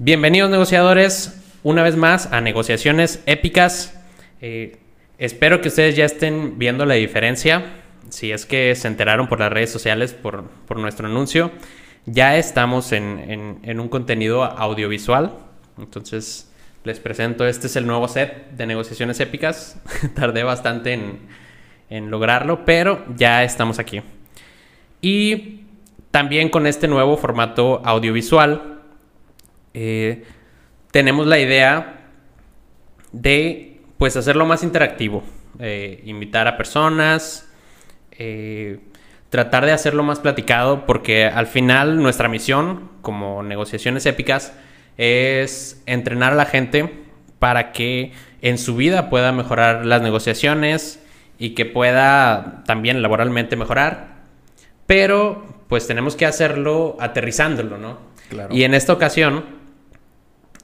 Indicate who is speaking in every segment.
Speaker 1: Bienvenidos negociadores una vez más a negociaciones épicas. Eh, espero que ustedes ya estén viendo la diferencia. Si es que se enteraron por las redes sociales por, nuestro anuncio, ya estamos en, un contenido audiovisual. Entonces les presento, este es el nuevo set de negociaciones épicas. Tardé bastante en, en lograrlo, pero ya estamos aquí. Y también con este nuevo formato audiovisual, eh, tenemos la idea de pues hacerlo más interactivo, eh, invitar a personas, eh, tratar de hacerlo más platicado, porque al final nuestra misión como negociaciones épicas es entrenar a la gente para que en su vida pueda mejorar las negociaciones y que pueda también laboralmente mejorar, pero pues tenemos que hacerlo aterrizándolo, ¿no? Y en esta ocasión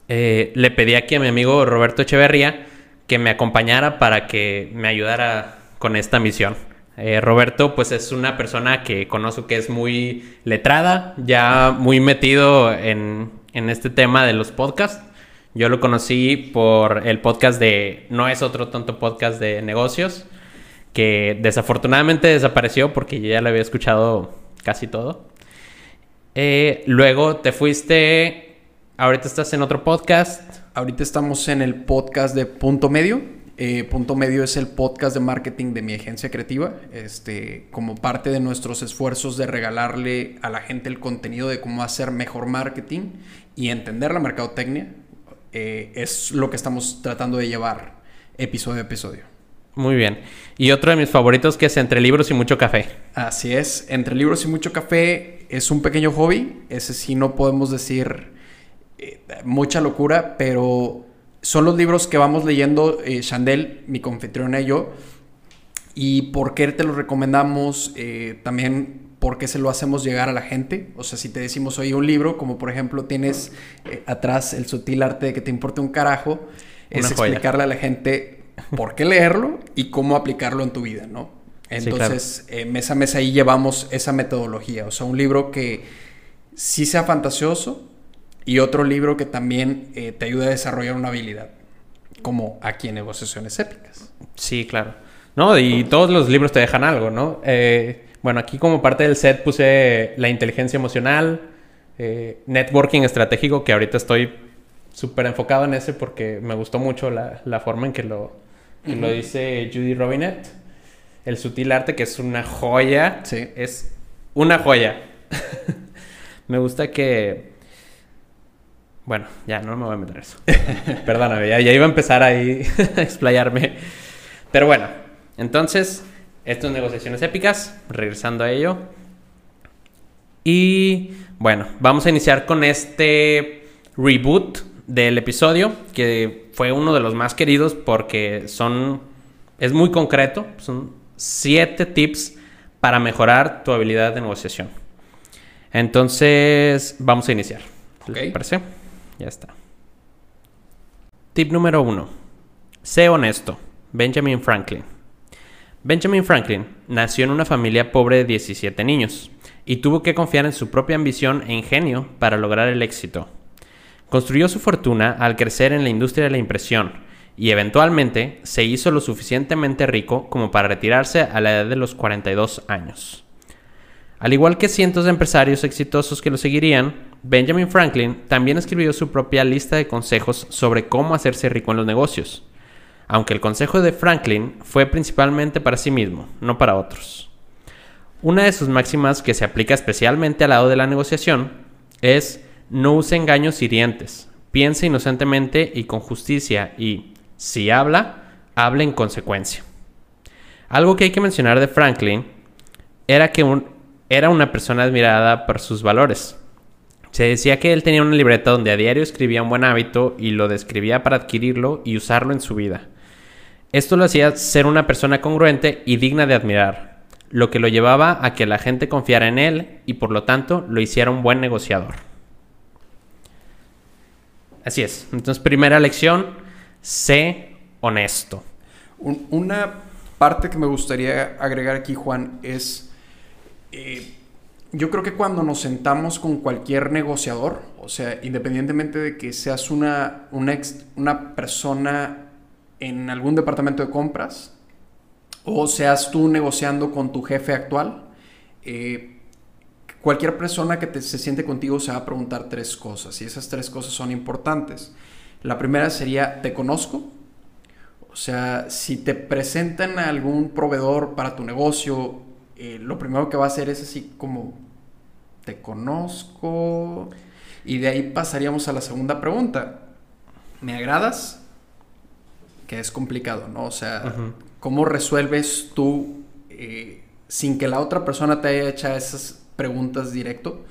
Speaker 1: eh, le pedí aquí a mi amigo Roberto Echeverría que me acompañara para que me ayudara con esta misión. Eh, Roberto, pues es una persona que conozco que es muy letrada, ya muy metido en, en este tema de los podcasts. Yo lo conocí por el podcast de No es otro tonto podcast de negocios, que desafortunadamente desapareció porque yo ya lo había escuchado casi todo. Eh, luego te fuiste, ahorita estás en otro podcast.
Speaker 2: Ahorita estamos en el podcast de Punto Medio. Eh, Punto Medio es el podcast de marketing de mi agencia creativa. Este, como parte de nuestros esfuerzos de regalarle a la gente el contenido de cómo hacer mejor marketing y entender la mercadotecnia, eh, es lo que estamos tratando de llevar episodio a episodio.
Speaker 1: Muy bien. Y otro de mis favoritos que es Entre libros y mucho café.
Speaker 2: Así es. Entre libros y mucho café es un pequeño hobby. Ese sí no podemos decir eh, mucha locura, pero son los libros que vamos leyendo eh, Chandel, mi confitriona y yo. Y por qué te los recomendamos, eh, también por qué se lo hacemos llegar a la gente. O sea, si te decimos, oye, un libro, como por ejemplo tienes atrás el sutil arte de que te importe un carajo, es explicarle a la gente por qué leerlo y cómo aplicarlo en tu vida, ¿no? Entonces, eh, mes a mes ahí llevamos esa metodología. O sea, un libro que sí sea fantasioso y otro libro que también eh, te ayude a desarrollar una habilidad, como aquí en negociaciones épicas.
Speaker 1: Sí, claro. No, y todos los libros te dejan algo, ¿no? Eh, bueno, aquí como parte del set puse la inteligencia emocional, networking estratégico, que ahorita estoy súper enfocado en ese porque me gustó mucho la forma en que lo, lo dice Judy Robinett. El sutil arte, que es una joya. Sí. Es una joya. me gusta que. Bueno, ya no me voy a meter eso. Perdóname, ya, iba a empezar ahí a explayarme. Pero bueno, entonces, estas negociaciones épicas, regresando a ello. Y bueno, vamos a iniciar con este reboot del episodio, que fue uno de los más queridos porque son, es muy concreto, son siete tips para mejorar tu habilidad de negociación. Entonces, vamos a iniciar. ¿Te parece? Ya está. Tip número uno. Sé honesto. Benjamin Franklin. Benjamin Franklin nació en una familia pobre de 17 niños y tuvo que confiar en su propia ambición e ingenio para lograr el éxito. Construyó su fortuna al crecer en la industria de la impresión y eventualmente se hizo lo suficientemente rico como para retirarse a la edad de los 42 años. Al igual que cientos de empresarios exitosos que lo seguirían, Benjamin Franklin también escribió su propia lista de consejos sobre cómo hacerse rico en los negocios, aunque el consejo de Franklin fue principalmente para sí mismo, no para otros. Una de sus máximas que se aplica especialmente al lado de la negociación es no use engaños hirientes. Piense inocentemente y con justicia y, si habla, hable en consecuencia. Algo que hay que mencionar de Franklin era que era una persona admirada por sus valores. Se decía que él tenía una libreta donde a diario escribía un buen hábito y lo describía para adquirirlo y usarlo en su vida. Esto lo hacía ser una persona congruente y digna de admirar, lo que lo llevaba a que la gente confiara en él y por lo tanto lo hiciera un buen negociador. Así es. Entonces, primera lección, sé honesto.
Speaker 2: una parte que me gustaría agregar aquí, Juan, es... Eh, yo creo que cuando nos sentamos con cualquier negociador, o sea, independientemente de que seas una, una, persona en algún departamento de compras o seas tú negociando con tu jefe actual, eh, cualquier persona que se siente contigo se va a preguntar tres cosas y esas tres cosas son importantes. La primera sería, ¿te conozco? O sea, si te presentan a algún proveedor para tu negocio, eh, lo primero que va a hacer es así como, ¿te conozco? Y de ahí pasaríamos a la segunda pregunta. ¿Me agradas? Que es complicado, ¿no? O sea, ¿cómo resuelves tú eh, sin que la otra persona te haya hecho esas preguntas directo?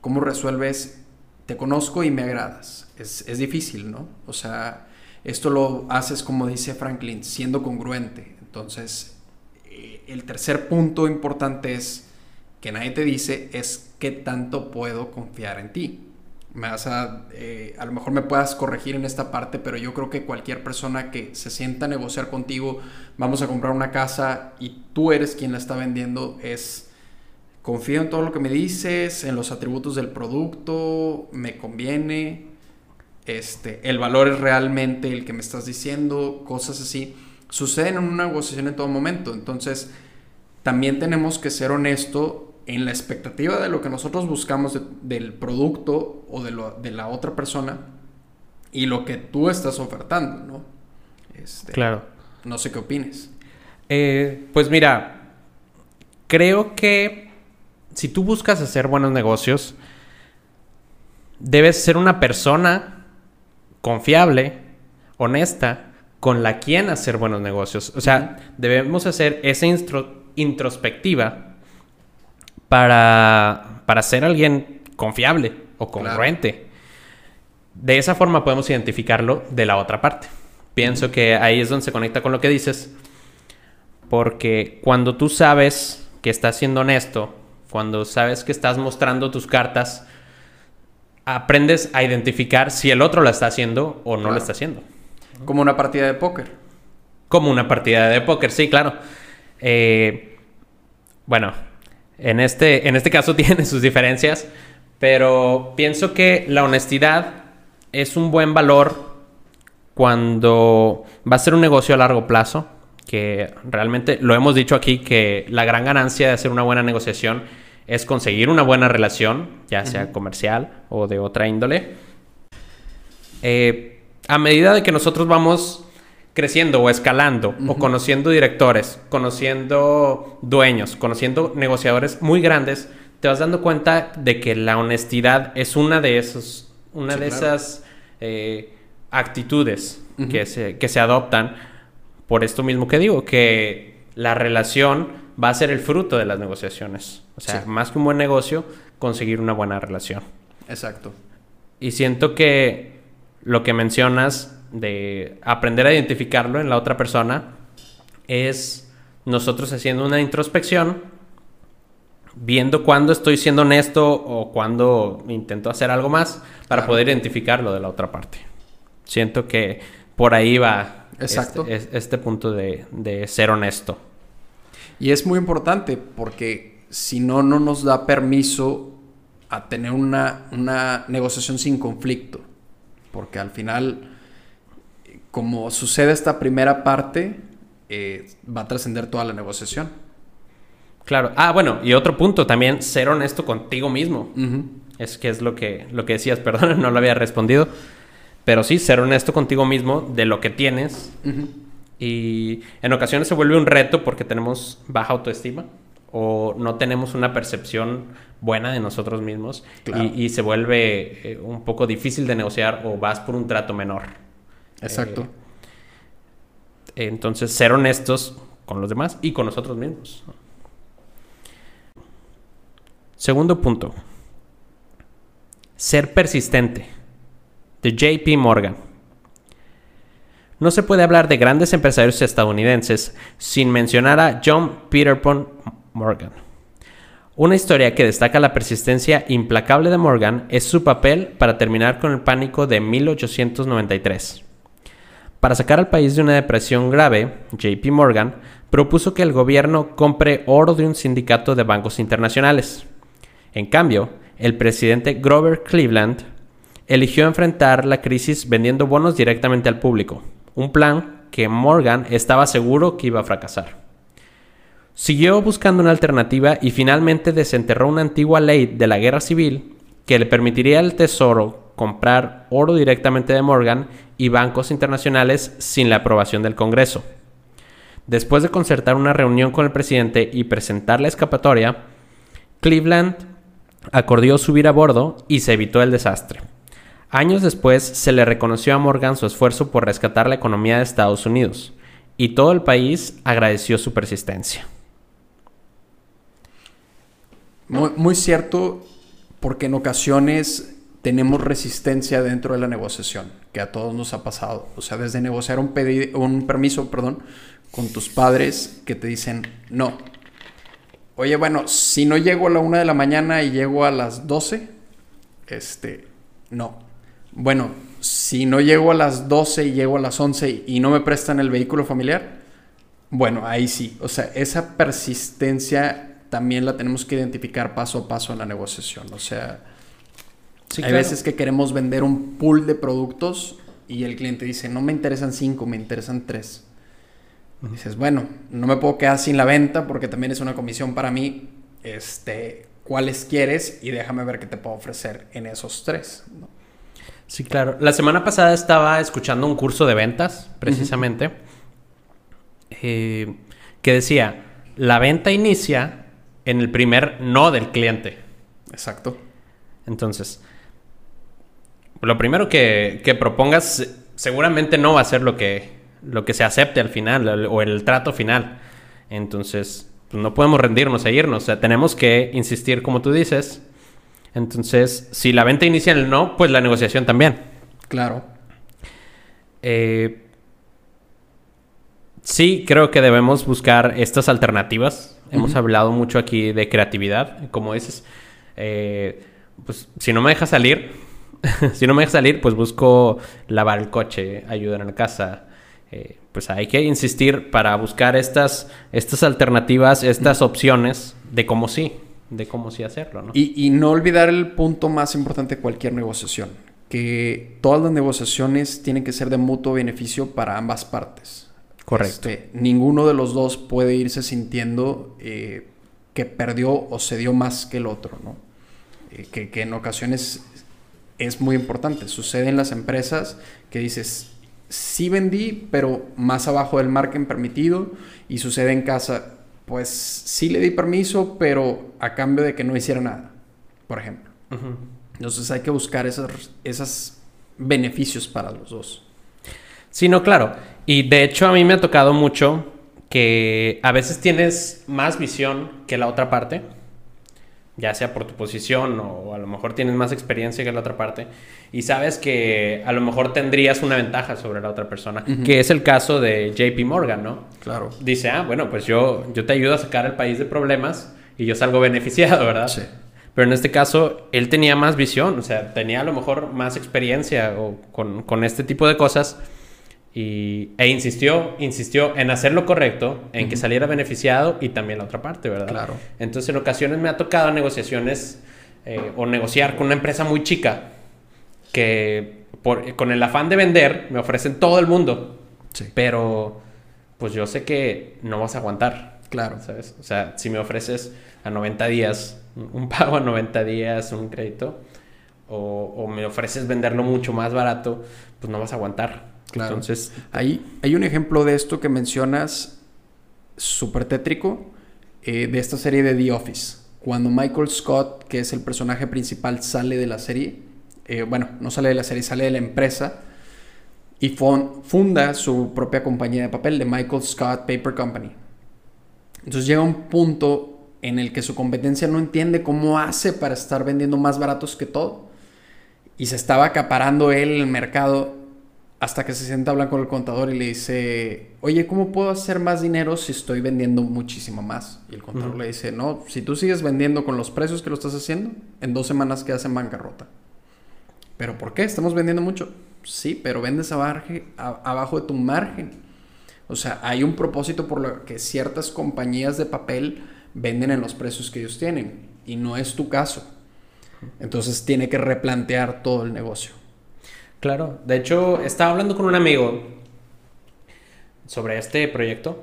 Speaker 2: ¿Cómo resuelves, te conozco y me agradas? Es, es difícil, ¿no? O sea, esto lo haces, como dice Franklin, siendo congruente. Entonces, eh, el tercer punto importante es que nadie te dice es qué tanto puedo confiar en ti. Me vas a, eh, a lo mejor me puedas corregir en esta parte, pero yo creo que cualquier persona que se sienta a negociar contigo, vamos a comprar una casa y tú eres quien la está vendiendo, es confío en todo lo que me dices, en los atributos del producto, me conviene, este, el valor es realmente el que me estás diciendo, cosas así, suceden en una negociación en todo momento. Entonces, también tenemos que ser honestos en la expectativa de lo que nosotros buscamos del producto o de, lo, de, la otra persona y lo que tú estás ofertando, ¿no?
Speaker 1: Este, claro.
Speaker 2: No sé qué opines.
Speaker 1: Eh, pues mira, creo que si tú buscas hacer buenos negocios, debes ser una persona confiable, honesta, con la quien hacer buenos negocios. O sea, debemos hacer esa introspectiva para, para ser alguien confiable o congruente. De esa forma podemos identificarlo de la otra parte. Pienso que ahí es donde se conecta con lo que dices. Porque cuando tú sabes que estás siendo honesto, cuando sabes que estás mostrando tus cartas, aprendes a identificar si el otro la está haciendo o no lo está haciendo.
Speaker 2: Como una partida de póker.
Speaker 1: Como una partida de póker, sí, claro. Eh, bueno, en este, en este caso tiene sus diferencias, pero pienso que la honestidad es un buen valor cuando va a ser un negocio a largo plazo, que realmente lo hemos dicho aquí, que la gran ganancia de hacer una buena negociación es conseguir una buena relación, ya sea comercial o de otra índole. Eh, a medida de que nosotros vamos creciendo o escalando o conociendo directores, conociendo dueños, conociendo negociadores muy grandes, te vas dando cuenta de que la honestidad es una de esos, una de esas eh, actitudes que, se, que se adoptan por esto mismo que digo, que la relación va a ser el fruto de las negociaciones. O sea, más que un buen negocio, conseguir una buena relación.
Speaker 2: Exacto.
Speaker 1: Y siento que lo que mencionas de aprender a identificarlo en la otra persona es nosotros haciendo una introspección, viendo cuándo estoy siendo honesto o cuándo intento hacer algo más para poder identificarlo de la otra parte. Siento que por ahí va Exacto. Este, este punto de, de ser honesto.
Speaker 2: Y es muy importante porque si no, no nos da permiso a tener una, una negociación sin conflicto. Porque al final, como sucede esta primera parte, eh, va a trascender toda la negociación.
Speaker 1: Claro. Ah, bueno, y otro punto también, ser honesto contigo mismo. Es que es lo que, lo que decías, perdón, no lo había respondido. Pero sí, ser honesto contigo mismo de lo que tienes. Y en ocasiones se vuelve un reto porque tenemos baja autoestima o no tenemos una percepción buena de nosotros mismos y, se vuelve eh, un poco difícil de negociar o vas por un trato menor.
Speaker 2: Exacto.
Speaker 1: Eh, entonces, ser honestos con los demás y con nosotros mismos. Segundo punto. Ser persistente. De JP Morgan. No se puede hablar de grandes empresarios estadounidenses sin mencionar a John Peterpon Morgan. Una historia que destaca la persistencia implacable de Morgan es su papel para terminar con el pánico de 1893. Para sacar al país de una depresión grave, JP Morgan propuso que el gobierno compre oro de un sindicato de bancos internacionales. En cambio, el presidente Grover Cleveland eligió enfrentar la crisis vendiendo bonos directamente al público, un plan que Morgan estaba seguro que iba a fracasar. Siguió buscando una alternativa y finalmente desenterró una antigua ley de la guerra civil que le permitiría al Tesoro comprar oro directamente de Morgan y bancos internacionales sin la aprobación del Congreso. Después de concertar una reunión con el presidente y presentar la escapatoria, Cleveland acordó subir a bordo y se evitó el desastre. Años después se le reconoció a Morgan su esfuerzo por rescatar la economía de Estados Unidos, y todo el país agradeció su persistencia.
Speaker 2: Muy, cierto, porque en ocasiones tenemos resistencia dentro de la negociación, que a todos nos ha pasado. O sea, desde negociar un, un permiso perdón, con tus padres que te dicen no. Oye, bueno, si no llego a la una de la mañana y llego a las 12, este, no. Bueno, si no llego a las 12 y llego a las 11 y no me prestan el vehículo familiar, bueno, ahí sí. O sea, esa persistencia también la tenemos que identificar paso a paso en la negociación. O sea, hay veces que queremos vender un pool de productos y el cliente dice, no me interesan cinco, me interesan tres. dices, bueno, no me puedo quedar sin la venta porque también es una comisión para mí. Este, ¿cuáles quieres? Y déjame ver qué te puedo ofrecer en esos tres.
Speaker 1: Sí, claro. La semana pasada estaba escuchando un curso de ventas, precisamente, eh, que decía, la venta inicia en el primer no del cliente.
Speaker 2: Exacto.
Speaker 1: Entonces, lo primero que, que, propongas seguramente no va a ser lo que, lo que se acepte al final o el trato final. Entonces, pues no podemos rendirnos e irnos. O sea, tenemos que insistir, como tú dices, entonces, si la venta inicia en el no, pues la negociación también.
Speaker 2: Claro.
Speaker 1: Eh, sí, creo que debemos buscar estas alternativas. Hemos hablado mucho aquí de creatividad, como dices. Eh, pues si no me deja salir, si no me deja salir, pues busco lavar el coche, ayudar en la casa. Eh, pues hay que insistir para buscar estas, estas alternativas, estas opciones de cómo sí de cómo sí hacerlo, ¿no?
Speaker 2: Y, no olvidar el punto más importante de cualquier negociación, que todas las negociaciones tienen que ser de mutuo beneficio para ambas partes.
Speaker 1: Correcto.
Speaker 2: Este, ninguno de los dos puede irse sintiendo eh, que perdió o se dio más que el otro, ¿no? Eh, que, que en ocasiones es muy importante. Sucede en las empresas que dices, sí vendí, pero más abajo del margen permitido. Y sucede en casa, pues sí le di permiso, pero a cambio de que no hiciera nada, por ejemplo. Entonces hay que buscar esos, esos beneficios para los dos.
Speaker 1: Sí, no, claro. Y de hecho a mí me ha tocado mucho que a veces tienes más visión que la otra parte ya sea por tu posición o a lo mejor tienes más experiencia que la otra parte y sabes que a lo mejor tendrías una ventaja sobre la otra persona, que es el caso de JP Morgan, ¿no?
Speaker 2: Claro.
Speaker 1: Dice, ah, bueno, pues yo, yo te ayudo a sacar al país de problemas y yo salgo beneficiado, ¿verdad?
Speaker 2: Sí.
Speaker 1: Pero en este caso, él tenía más visión, o sea, tenía a lo mejor más experiencia o con, con este tipo de cosas y, e insistió, insistió en hacer lo correcto, en que saliera beneficiado y también la otra parte, ¿verdad?
Speaker 2: Claro.
Speaker 1: Entonces, en ocasiones me ha tocado negociaciones eh, o negociar con una empresa muy chica que por, con el afán de vender me ofrecen todo el mundo.
Speaker 2: Sí.
Speaker 1: Pero, pues yo sé que no vas a aguantar.
Speaker 2: Claro.
Speaker 1: ¿Sabes? O sea, si me ofreces a 90 días, un pago a 90 días, un crédito, o, o me ofreces venderlo mucho más barato, pues no vas a aguantar.
Speaker 2: Entonces, hay, hay un ejemplo de esto que mencionas súper tétrico eh, de esta serie de The Office. Cuando Michael Scott, que es el personaje principal, sale de la serie, eh, bueno, no sale de la serie, sale de la empresa y funda su propia compañía de papel, de Michael Scott Paper Company. Entonces llega un punto en el que su competencia no entiende cómo hace para estar vendiendo más baratos que todo. Y se estaba acaparando él el mercado hasta que se sienta a hablar con el contador y le dice, oye, ¿cómo puedo hacer más dinero si estoy vendiendo muchísimo más? Y el contador le dice, no, si tú sigues vendiendo con los precios que lo estás haciendo, en dos semanas quedas en bancarrota. ¿Pero por qué? Estamos vendiendo mucho. Sí, pero vendes abajo de tu margen. O sea, hay un propósito por lo que ciertas compañías de papel venden en los precios que ellos tienen. y no es tu caso. Entonces tiene que replantear todo el negocio.
Speaker 1: Claro, de hecho estaba hablando con un amigo sobre este proyecto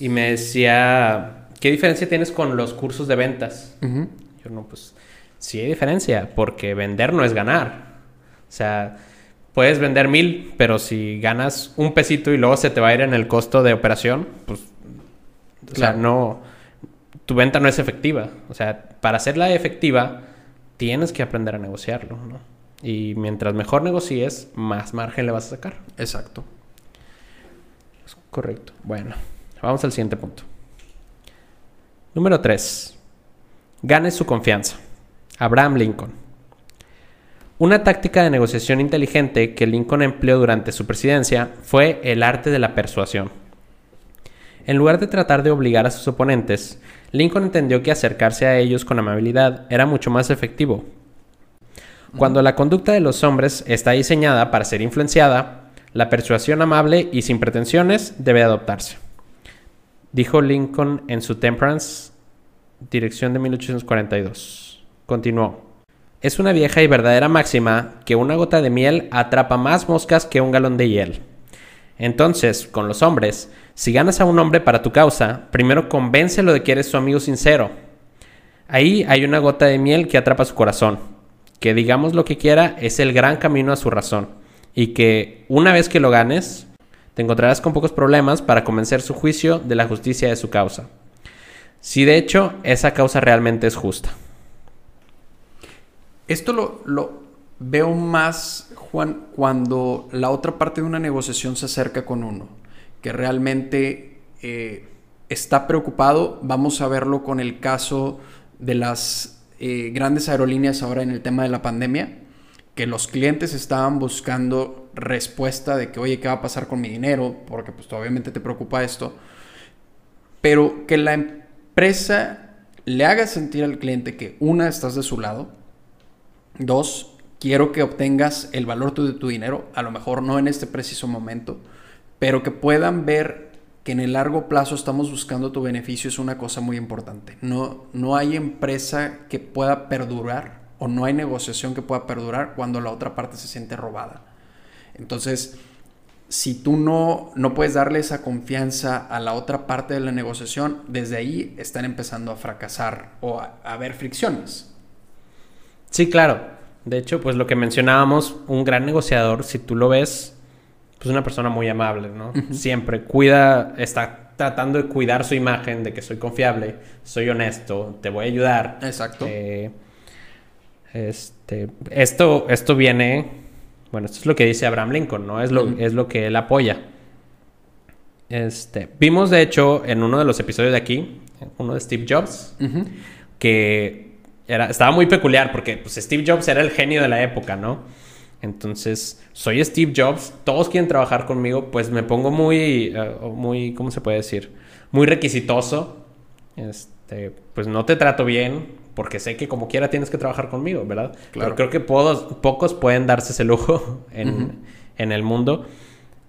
Speaker 1: y me decía, ¿qué diferencia tienes con los cursos de ventas? Yo no, pues sí hay diferencia, porque vender no es ganar. O sea, puedes vender mil, pero si ganas un pesito y luego se te va a ir en el costo de operación, pues, o sea, no, tu venta no es efectiva. O sea, para hacerla efectiva, tienes que aprender a negociarlo, ¿no? Y mientras mejor negocies, más margen le vas a sacar.
Speaker 2: Exacto.
Speaker 1: correcto. Bueno, vamos al siguiente punto. Número 3. Gane su confianza. Abraham Lincoln. Una táctica de negociación inteligente que Lincoln empleó durante su presidencia fue el arte de la persuasión. En lugar de tratar de obligar a sus oponentes, Lincoln entendió que acercarse a ellos con amabilidad era mucho más efectivo. Cuando la conducta de los hombres está diseñada para ser influenciada, la persuasión amable y sin pretensiones debe adoptarse. Dijo Lincoln en su Temperance, dirección de 1842. Continuó. Es una vieja y verdadera máxima que una gota de miel atrapa más moscas que un galón de hiel. Entonces, con los hombres, si ganas a un hombre para tu causa, primero convéncelo de que eres su amigo sincero. Ahí hay una gota de miel que atrapa su corazón, que digamos lo que quiera es el gran camino a su razón, y que una vez que lo ganes, te encontrarás con pocos problemas para convencer su juicio de la justicia de su causa. Si de hecho esa causa realmente es justa.
Speaker 2: Esto lo, veo más, Juan, cuando la otra parte de una negociación se acerca con uno, que realmente eh, está preocupado. Vamos a verlo con el caso de las eh, grandes aerolíneas ahora en el tema de la pandemia, que los clientes estaban buscando respuesta de que, oye, ¿qué va a pasar con mi dinero? Porque pues obviamente te preocupa esto. Pero que la empresa le haga sentir al cliente que una, estás de su lado, Dos, quiero que obtengas el valor de tu dinero, a lo mejor no en este preciso momento, pero que puedan ver que en el largo plazo estamos buscando tu beneficio es una cosa muy importante. No, no hay empresa que pueda perdurar o no hay negociación que pueda perdurar cuando la otra parte se siente robada. Entonces, si tú no, no puedes darle esa confianza a la otra parte de la negociación, desde ahí están empezando a fracasar o a haber fricciones.
Speaker 1: Sí, claro. De hecho, pues lo que mencionábamos, un gran negociador, si tú lo ves, pues una persona muy amable, ¿no? Siempre cuida, está tratando de cuidar su imagen de que soy confiable, soy honesto, te voy a ayudar.
Speaker 2: Exacto.
Speaker 1: Eh, este, esto, esto viene, bueno, esto es lo que dice Abraham Lincoln, ¿no? Es lo, es lo que él apoya. Este, vimos de hecho en uno de los episodios de aquí, uno de Steve Jobs, que estaba muy peculiar porque pues, Steve Jobs era el genio de la época, ¿no? Entonces, soy Steve Jobs, todos quieren trabajar conmigo, pues me pongo muy, eh, muy, ¿cómo se puede decir? Muy requisitoso. Este, pues no te trato bien porque sé que como quiera tienes que trabajar conmigo, ¿verdad? Claro. Pero creo que pocos pueden darse ese lujo en, en el mundo.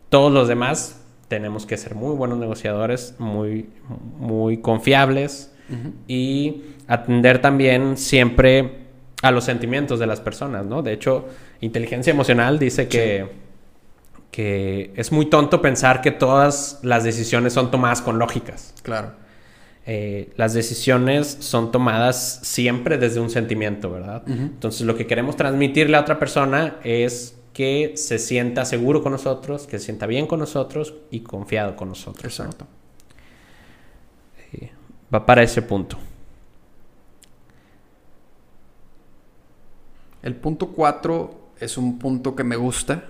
Speaker 1: Todos los demás tenemos que ser muy buenos negociadores, muy, muy confiables y atender también siempre a los sentimientos de las personas, ¿no? De hecho, inteligencia emocional dice que, que es muy tonto pensar que todas las decisiones son tomadas con lógicas.
Speaker 2: Claro.
Speaker 1: Eh, las decisiones son tomadas siempre desde un sentimiento, ¿verdad? Entonces, lo que queremos transmitirle a otra persona es que se sienta seguro con nosotros, que se sienta bien con nosotros y confiado con nosotros.
Speaker 2: Exacto.
Speaker 1: Eh, va para ese punto.
Speaker 2: El punto 4 es un punto que me gusta.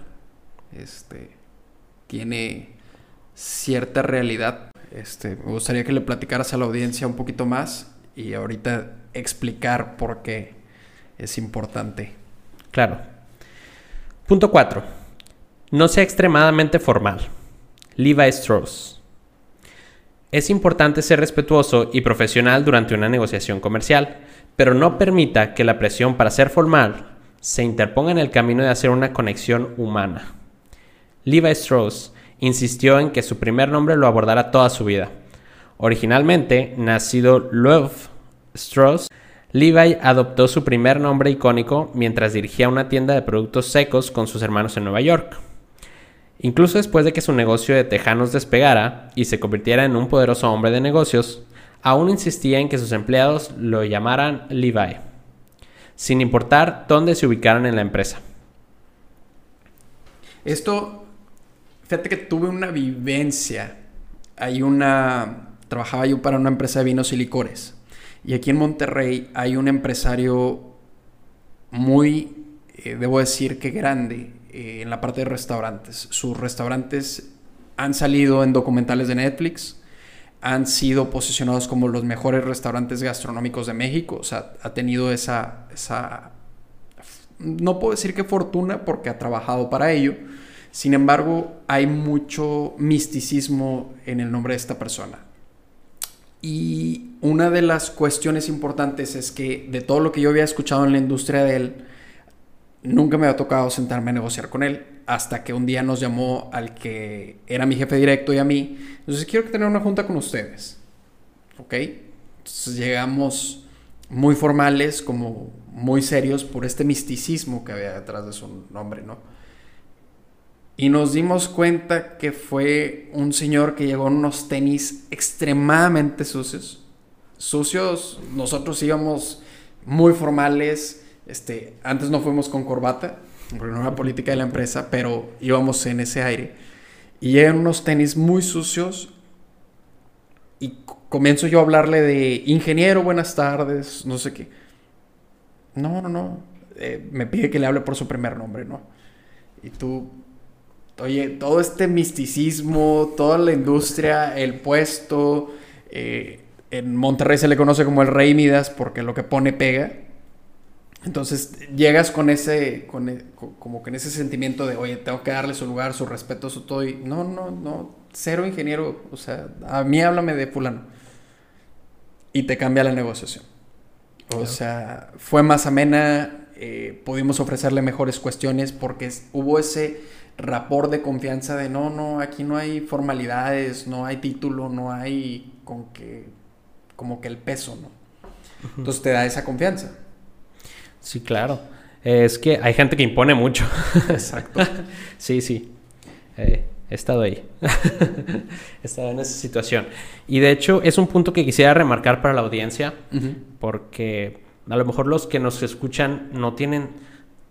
Speaker 2: Este tiene cierta realidad. Este, me gustaría que le platicaras a la audiencia un poquito más y ahorita explicar por qué es importante.
Speaker 1: Claro. Punto 4. No sea extremadamente formal. Levi Strauss. Es importante ser respetuoso y profesional durante una negociación comercial pero no permita que la presión para ser formal se interponga en el camino de hacer una conexión humana. Levi Strauss insistió en que su primer nombre lo abordara toda su vida. Originalmente nacido Love Strauss, Levi adoptó su primer nombre icónico mientras dirigía una tienda de productos secos con sus hermanos en Nueva York. Incluso después de que su negocio de tejanos despegara y se convirtiera en un poderoso hombre de negocios, aún insistía en que sus empleados lo llamaran Levi, sin importar dónde se ubicaran en la empresa.
Speaker 2: Esto, fíjate que tuve una vivencia. Hay una, trabajaba yo para una empresa de vinos y licores. Y aquí en Monterrey hay un empresario muy, eh, debo decir que grande, eh, en la parte de restaurantes. Sus restaurantes han salido en documentales de Netflix, han sido posicionados como los mejores restaurantes gastronómicos de México. O sea, ha tenido esa, esa no puedo decir que fortuna porque ha trabajado para ello. Sin embargo, hay mucho misticismo en el nombre de esta persona. Y una de las cuestiones importantes es que de todo lo que yo había escuchado en la industria de él, nunca me había tocado sentarme a negociar con él hasta que un día nos llamó al que era mi jefe directo y a mí. Entonces quiero tener una junta con ustedes. ¿Ok? Entonces llegamos muy formales, como muy serios por este misticismo que había detrás de su nombre, ¿no? Y nos dimos cuenta que fue un señor que llegó en unos tenis extremadamente sucios. Sucios, nosotros íbamos muy formales, este, antes no fuimos con corbata, porque no era política de la empresa, pero íbamos en ese aire. Y eran unos tenis muy sucios. Y comienzo yo a hablarle de ingeniero, buenas tardes, no sé qué. No, no, no. Eh, me pide que le hable por su primer nombre, ¿no? Y tú, oye, todo este misticismo, toda la industria, el puesto, eh, en Monterrey se le conoce como el Rey Midas porque lo que pone pega. Entonces llegas con ese, e, como que en ese sentimiento de, oye, tengo que darle su lugar, su respeto, su todo. Y no, no, no, cero ingeniero. O sea, a mí háblame de fulano. Y te cambia la negociación. O sea, fue más amena, eh, pudimos ofrecerle mejores cuestiones porque hubo ese rapor de confianza de no, no, aquí no hay formalidades, no hay título, no hay con que, como que el peso, ¿no? Entonces te da esa confianza.
Speaker 1: Sí, claro. Es que hay gente que impone mucho.
Speaker 2: Exacto.
Speaker 1: sí, sí. Eh, he estado ahí. he estado en esa situación. Y de hecho es un punto que quisiera remarcar para la audiencia, porque a lo mejor los que nos escuchan no tienen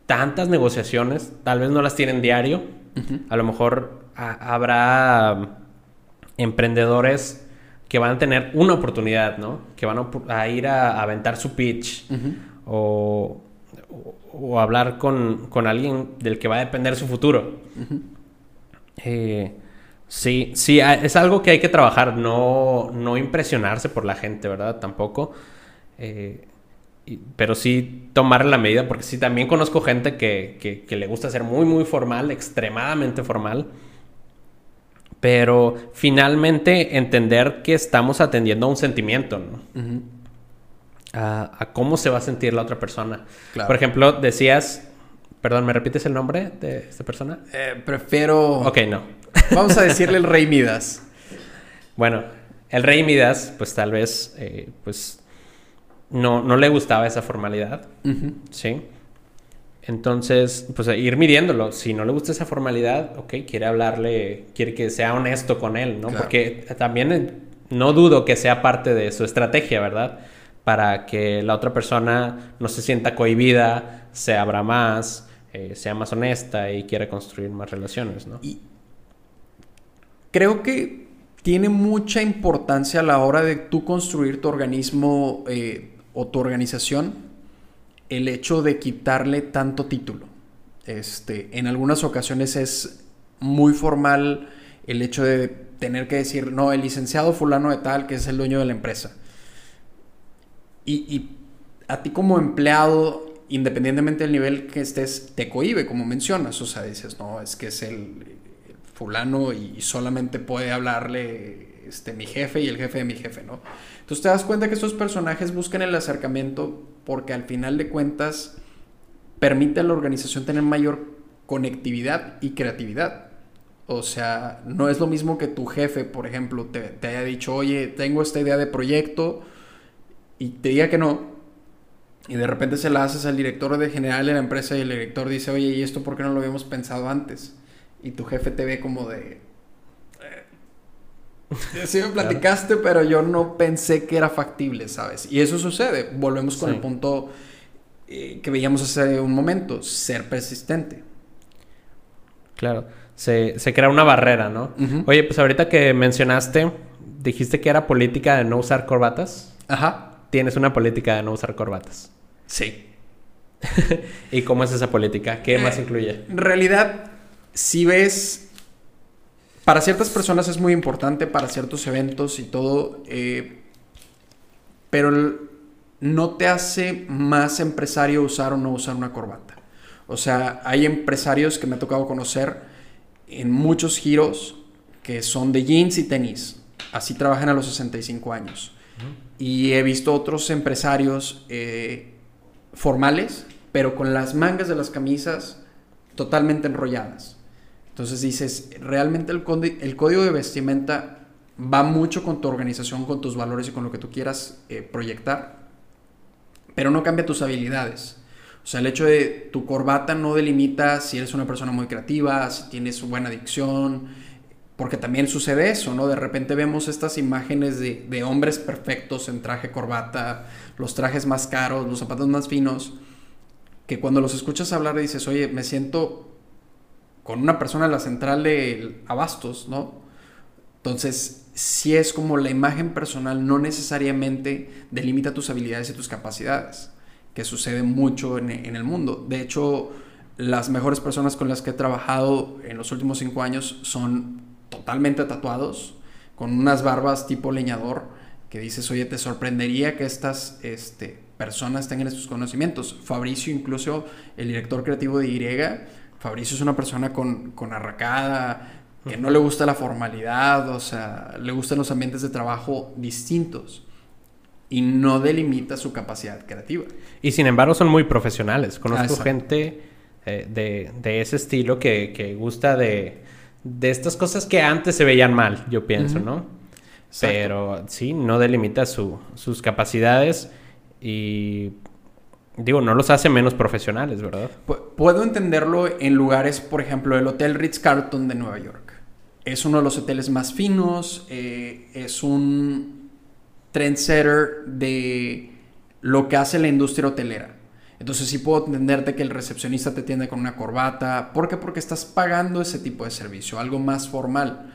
Speaker 1: tantas negociaciones, tal vez no las tienen diario. A lo mejor habrá emprendedores que van a tener una oportunidad, ¿no? Que van a, ir a, aventar su pitch o, o, hablar con, alguien del que va a depender su futuro. Eh, sí, sí, es algo que hay que trabajar, no, no impresionarse por la gente, ¿verdad? Tampoco. Eh, pero sí tomar la medida, porque sí también conozco gente que, le gusta ser muy, muy formal, extremadamente formal. Pero finalmente entender que estamos atendiendo a un sentimiento, ¿no? A, cómo se va a sentir la otra persona. Por ejemplo, decías, perdón, ¿me repites el nombre de esta persona?
Speaker 2: Eh, prefiero...
Speaker 1: Ok, no.
Speaker 2: Vamos a decirle el rey Midas.
Speaker 1: Bueno, el rey Midas, pues tal vez, eh, pues no, no le gustaba esa formalidad, ¿sí? Entonces, pues ir midiéndolo. Si no le gusta esa formalidad, ok, quiere hablarle, quiere que sea honesto con él, ¿no? Porque también eh, no dudo que sea parte de su estrategia, ¿verdad? Para que la otra persona no se sienta cohibida, se abra más, eh, sea más honesta y quiera construir más relaciones, ¿no?
Speaker 2: Creo que tiene mucha importancia a la hora de tú construir tu organismo eh, o tu organización el hecho de quitarle tanto título. Este, en algunas ocasiones es muy formal el hecho de tener que decir, no, el licenciado fulano de tal, que es el dueño de la empresa y, a ti como empleado, independientemente del nivel que estés, te cohibe, como mencionas. O sea, dices, no, es que es el, fulano y solamente puede hablarle este, mi jefe y el jefe de mi jefe, ¿no? Entonces te das cuenta que estos personajes buscan el acercamiento porque al final de cuentas permite a la organización tener mayor conectividad y creatividad. O sea, no es lo mismo que tu jefe, por ejemplo, te, te haya dicho, oye, tengo esta idea de proyecto, y te diga que no, Y de repente se la haces al director de general de la empresa y el director dice, oye, ¿y esto por qué no lo habíamos pensado antes? Y tu jefe te ve como de... Eh, sí me platicaste, pero yo no pensé que era factible, ¿sabes? Y eso sucede. Volvemos con el punto eh, que veíamos hace un momento, ser persistente.
Speaker 1: Claro, se, crea una barrera, ¿no? Oye, pues ahorita que mencionaste, dijiste que era política de no usar corbatas.
Speaker 2: Ajá.
Speaker 1: Tienes una política de no usar corbatas.
Speaker 2: Sí.
Speaker 1: ¿Y cómo es esa política? ¿Qué más eh, incluye?
Speaker 2: En realidad, si ves, para ciertas personas es muy importante, para ciertos eventos y todo, eh, pero no te hace más empresario usar o no usar una corbata. O sea, hay empresarios que me ha tocado conocer en muchos giros que son de jeans y tenis. Así trabajan a los 65 años. Y he visto otros empresarios eh, formales, pero con las mangas de las camisas totalmente enrolladas. Entonces dices, realmente el, el código de vestimenta va mucho con tu organización, con tus valores y con lo que tú quieras eh, proyectar, pero no cambia tus habilidades. O sea, el hecho de tu corbata no delimita si eres una persona muy creativa, si tienes buena adicción, porque también sucede eso, ¿no? De repente vemos estas imágenes de, de, hombres perfectos en traje corbata, los trajes más caros, los zapatos más finos, que cuando los escuchas hablar dices, oye, me siento con una persona en la central de Abastos, ¿no? Entonces, si es como la imagen personal no necesariamente delimita tus habilidades y tus capacidades, que sucede mucho en, en el mundo. De hecho, las mejores personas con las que he trabajado en los últimos cinco años son totalmente tatuados, con unas barbas tipo leñador, que dices, oye, te sorprendería que estas este, personas tengan estos conocimientos. Fabricio, incluso el director creativo de Y, Fabricio es una persona con, con arracada, que no le gusta la formalidad, o sea, le gustan los ambientes de trabajo distintos y no delimita su capacidad creativa.
Speaker 1: Y sin embargo son muy profesionales. Conozco gente eh, de, de, ese estilo que, que gusta de, de estas cosas que antes se veían mal, yo pienso, ¿no? Pero sí, no delimita sus capacidades y digo, no los hace menos profesionales, ¿verdad?
Speaker 2: puedo entenderlo en lugares, por ejemplo, el Hotel Ritz Carlton de Nueva York. Es uno de los hoteles más finos, eh, es un trendsetter de lo que hace la industria hotelera. Entonces sí puedo entenderte que el recepcionista te atiende con una corbata. ¿Por qué? Porque estás pagando ese tipo de servicio, algo más formal.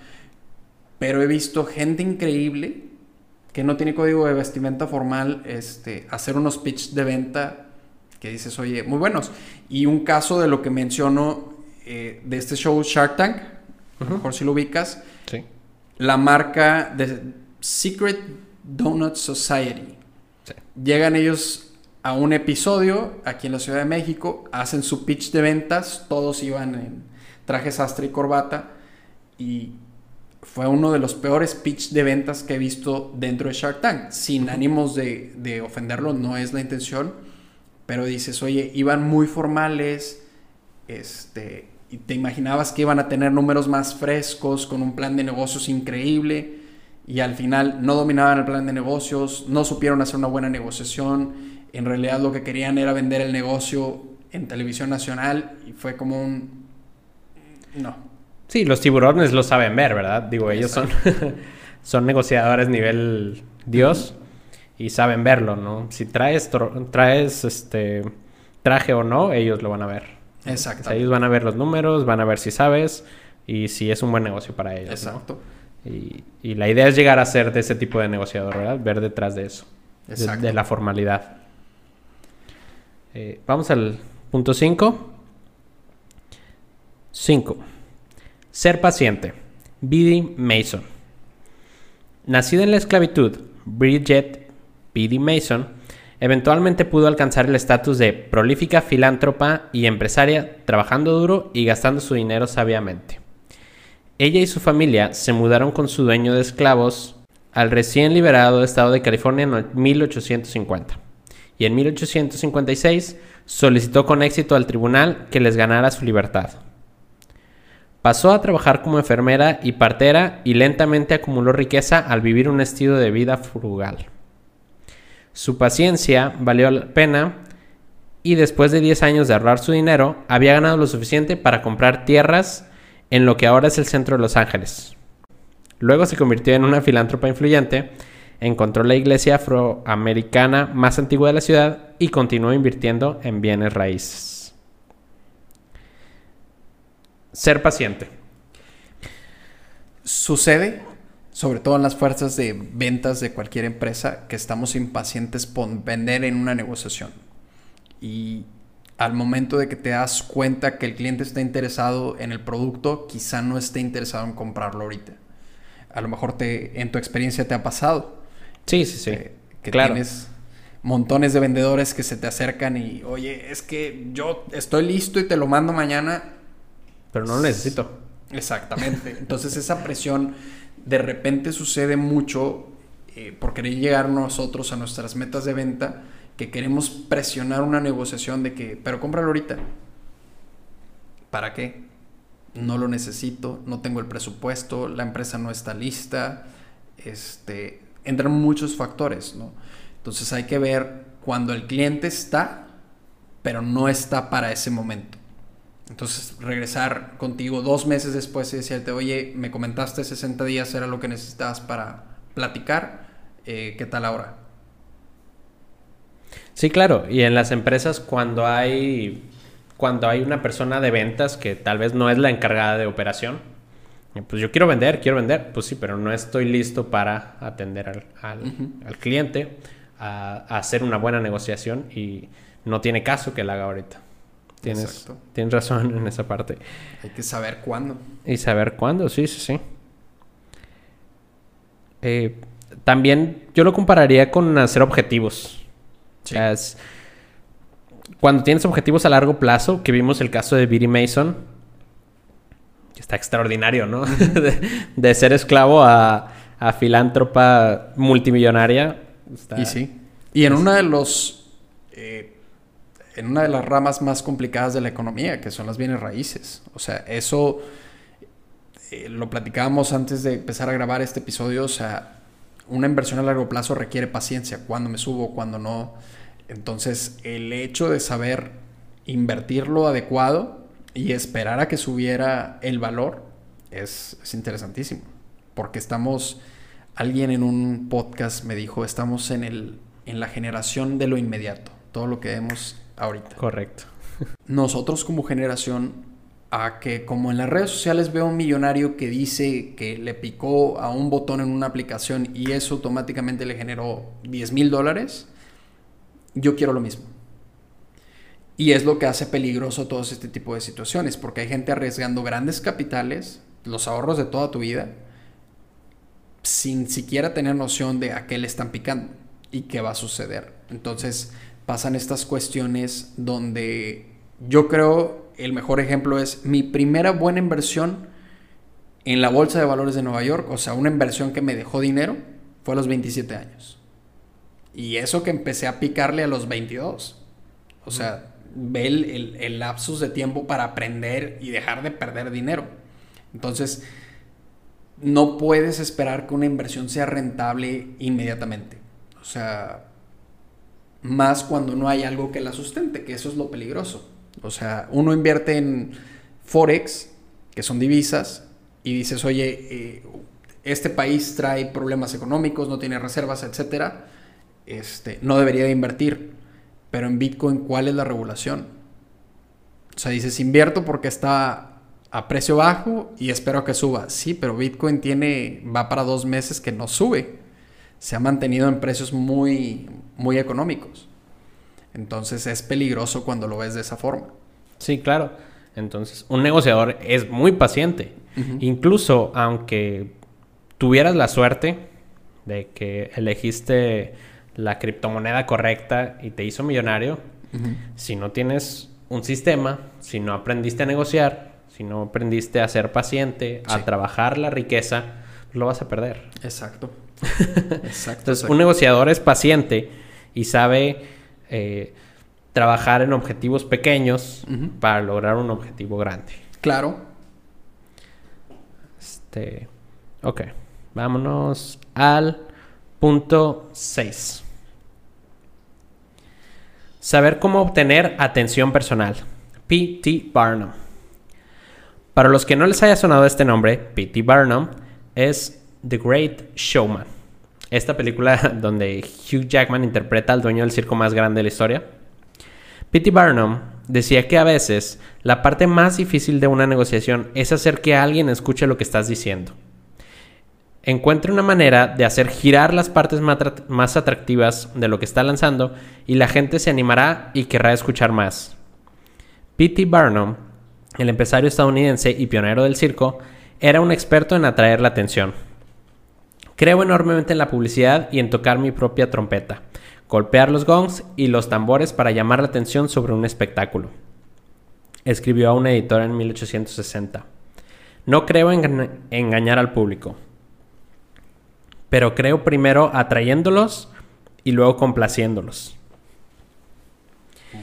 Speaker 2: Pero he visto gente increíble que no tiene código de vestimenta formal, este, hacer unos pitch de venta que dices, oye, muy buenos. Y un caso de lo que menciono eh, de este show Shark Tank, por si lo ubicas, la marca de Secret Donut Society. Llegan ellos a un episodio aquí en la Ciudad de México, hacen su pitch de ventas, todos iban en traje sastre y corbata y fue uno de los peores pitch de ventas que he visto dentro de Shark Tank, sin ánimos de, de ofenderlo, no es la intención, pero dices, oye, iban muy formales, este, y te imaginabas que iban a tener números más frescos, con un plan de negocios increíble, y al final no dominaban el plan de negocios, no supieron hacer una buena negociación, en realidad lo que querían era vender el negocio en televisión nacional y fue como un... No.
Speaker 1: Sí, los tiburones lo saben ver, ¿verdad? Digo, ellos son, son negociadores nivel Dios y saben verlo, ¿no? Si traes, traes este traje o no, ellos lo van a ver.
Speaker 2: Exacto.
Speaker 1: ellos van a ver los números, van a ver si sabes y si es un buen negocio para ellos.
Speaker 2: Exacto.
Speaker 1: Y, y, la idea es llegar a ser de ese tipo de negociador, ¿verdad? Ver detrás de eso. Exacto. de la formalidad. Eh, vamos al punto 5. 5. Ser paciente. Biddy Mason. Nacida en la esclavitud, Bridget Biddy Mason eventualmente pudo alcanzar el estatus de prolífica filántropa y empresaria, trabajando duro y gastando su dinero sabiamente. Ella y su familia se mudaron con su dueño de esclavos al recién liberado estado de California en 1850 y en 1856 solicitó con éxito al tribunal que les ganara su libertad. Pasó a trabajar como enfermera y partera y lentamente acumuló riqueza al vivir un estilo de vida frugal. Su paciencia valió la pena y después de 10 años de ahorrar su dinero, había ganado lo suficiente para comprar tierras en lo que ahora es el centro de Los Ángeles. Luego se convirtió en una filántropa influyente, encontró la iglesia afroamericana más antigua de la ciudad y continuó invirtiendo en bienes raíces. Ser paciente.
Speaker 2: Sucede, sobre todo en las fuerzas de ventas de cualquier empresa, que estamos impacientes por vender en una negociación. Y al momento de que te das cuenta que el cliente está interesado en el producto, quizá no esté interesado en comprarlo ahorita. A lo mejor te, en tu experiencia te ha pasado.
Speaker 1: Sí, sí, sí.
Speaker 2: Que, que tienes montones de vendedores que se te acercan y, oye, es que yo estoy listo y te lo mando mañana.
Speaker 1: Pero no lo necesito.
Speaker 2: Exactamente. Entonces esa presión de repente sucede mucho eh, por querer llegar nosotros a nuestras metas de venta, que queremos presionar una negociación de que, pero cómpralo ahorita. ¿Para qué? No lo necesito, no tengo el presupuesto, la empresa no está lista. Este, entran muchos factores, ¿no? Entonces hay que ver cuando el cliente está, pero no está para ese momento. Entonces, regresar contigo dos meses después y decirte, oye, me comentaste 60 días era lo que necesitabas para platicar, eh, ¿qué tal ahora?
Speaker 1: Sí, claro. Y en las empresas cuando hay, cuando hay una persona de ventas que tal vez no es la encargada de operación, pues yo quiero vender, quiero vender, pues sí, pero no estoy listo para atender al, al, cliente, a, a hacer una buena negociación y no tiene caso que la haga ahorita. Tienes, tienes razón en esa parte.
Speaker 2: Hay que saber cuándo.
Speaker 1: Y saber cuándo, sí, sí, sí. Eh, también yo lo compararía con hacer objetivos. Sí. cuando tienes objetivos a largo plazo, que vimos el caso de Billy Mason, está extraordinario, ¿no? de, ser esclavo a, a filántropa multimillonaria.
Speaker 2: y sí. Y en uno de los eh, en una de las ramas más complicadas de la economía, que son las bienes raíces. O sea, eso eh, lo platicábamos antes de empezar a grabar este episodio. O sea, una inversión a largo plazo requiere paciencia. Cuando me subo, cuando no. Entonces, el hecho de saber invertir lo adecuado y esperar a que subiera el valor es, es interesantísimo. Porque estamos, alguien en un podcast me dijo, estamos en, el, en la generación de lo inmediato. Todo lo que vemos ahorita.
Speaker 1: Correcto.
Speaker 2: Nosotros como generación, a que como en las redes sociales veo un millonario que dice que le picó a un botón en una aplicación y eso automáticamente le generó 10 mil dólares, yo quiero lo mismo. Y es lo que hace peligroso todo este tipo de situaciones, porque hay gente arriesgando grandes capitales, los ahorros de toda tu vida, sin siquiera tener noción de a qué le están picando y qué va a suceder. Entonces, pasan estas cuestiones donde yo creo el mejor ejemplo es mi primera buena inversión en la Bolsa de Valores de Nueva York, o sea, una inversión que me dejó dinero, fue a los 27 años. Y eso que empecé a picarle a los 22. O sea, ve el, el, lapsus de tiempo para aprender y dejar de perder dinero. Entonces, no puedes esperar que una inversión sea rentable inmediatamente. O sea, más cuando no hay algo que la sustente, que eso es lo peligroso. O sea, uno invierte en Forex, que son divisas, y dices, oye, eh, este país trae problemas económicos, no tiene reservas, etcétera, este, no debería de invertir. Pero en Bitcoin, ¿cuál es la regulación? O sea, dices, invierto porque está a precio bajo y espero que suba. Sí, pero Bitcoin tiene, va para dos meses que no sube se ha mantenido en precios muy, muy económicos. Entonces es peligroso cuando lo ves de esa forma.
Speaker 1: Sí, claro. Entonces, un negociador es muy paciente. Incluso aunque tuvieras la suerte de que elegiste la criptomoneda correcta y te hizo millonario, si no tienes un sistema, si no aprendiste a negociar, si no aprendiste a ser paciente, a trabajar la riqueza, lo vas a perder.
Speaker 2: Exacto.
Speaker 1: Exacto. Entonces, un negociador es paciente y sabe eh, trabajar en objetivos pequeños para lograr un objetivo grande.
Speaker 2: Claro.
Speaker 1: Este. Ok. Vámonos al punto 6. Saber cómo obtener atención personal. P.T. Barnum. Para los que no les haya sonado este nombre, P.T. Barnum es The Great Showman. Esta película donde Hugh Jackman interpreta al dueño del circo más grande de la historia. P.T. Barnum decía que a veces la parte más difícil de una negociación es hacer que alguien escuche lo que estás diciendo. Encuentre una manera de hacer girar las partes más atractivas de lo que está lanzando y la gente se animará y querrá escuchar más. P.T. Barnum, el empresario estadounidense y pionero del circo, era un experto en atraer la atención. Creo enormemente en la publicidad y en tocar mi propia trompeta golpear los gongs y los tambores para llamar la atención sobre un espectáculo. Escribió a una editora en 1860. No creo en engañar al público, pero creo primero atrayéndolos y luego complaciéndolos.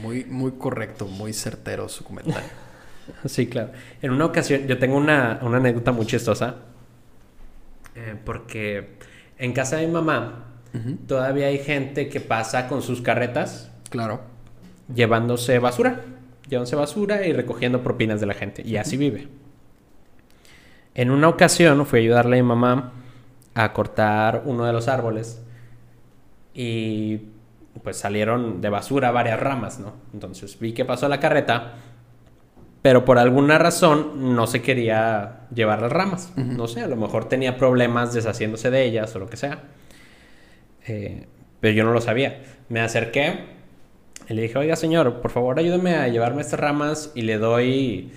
Speaker 2: Muy, muy correcto, muy certero su comentario.
Speaker 1: sí, claro. En una ocasión, yo tengo una, anécdota muy chistosa, eh, porque en casa de mi mamá, Todavía hay gente que pasa con sus carretas.
Speaker 2: Claro.
Speaker 1: Llevándose basura. Llevándose basura y recogiendo propinas de la gente. Y así vive. En una ocasión fui a ayudarle a mi mamá a cortar uno de los árboles. Y pues salieron de basura varias ramas, ¿no? Entonces vi que pasó la carreta. Pero por alguna razón no se quería llevar las ramas. No sé, a lo mejor tenía problemas deshaciéndose de ellas o lo que sea. Eh, pero yo no lo sabía. Me acerqué y le dije, oiga señor, por favor ayúdeme a llevarme estas ramas y le doy,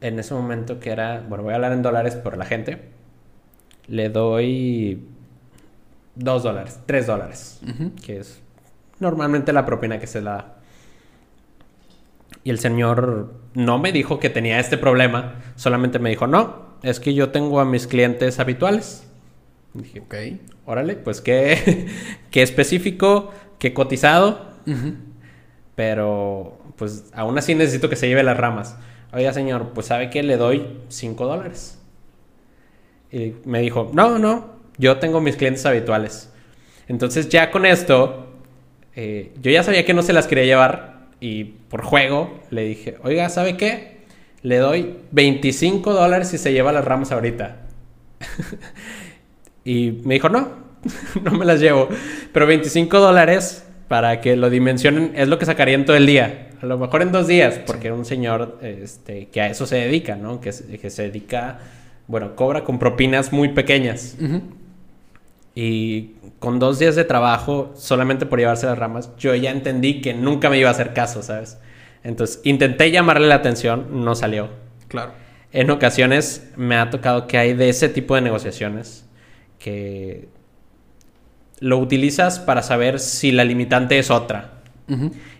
Speaker 1: en ese momento que era, bueno, voy a hablar en dólares por la gente, le doy dos dólares, tres dólares, que es normalmente la propina que se la da. Y el señor no me dijo que tenía este problema, solamente me dijo, no, es que yo tengo a mis clientes habituales. Dije, ok, órale, pues qué, qué específico, qué cotizado. Pero, pues aún así necesito que se lleve las ramas. Oiga, señor, pues sabe que le doy 5 dólares. Y me dijo, no, no, yo tengo mis clientes habituales. Entonces ya con esto, eh, yo ya sabía que no se las quería llevar y por juego le dije, oiga, ¿sabe qué? Le doy 25 dólares si se lleva las ramas ahorita. Y me dijo, no, no me las llevo. Pero 25 dólares para que lo dimensionen es lo que sacaría en todo el día. A lo mejor en dos días, porque era un señor este, que a eso se dedica, ¿no? Que, que se dedica, bueno, cobra con propinas muy pequeñas. Y con dos días de trabajo, solamente por llevarse las ramas, yo ya entendí que nunca me iba a hacer caso, ¿sabes? Entonces intenté llamarle la atención, no salió.
Speaker 2: Claro.
Speaker 1: En ocasiones me ha tocado que hay de ese tipo de negociaciones que lo utilizas para saber si la limitante es otra.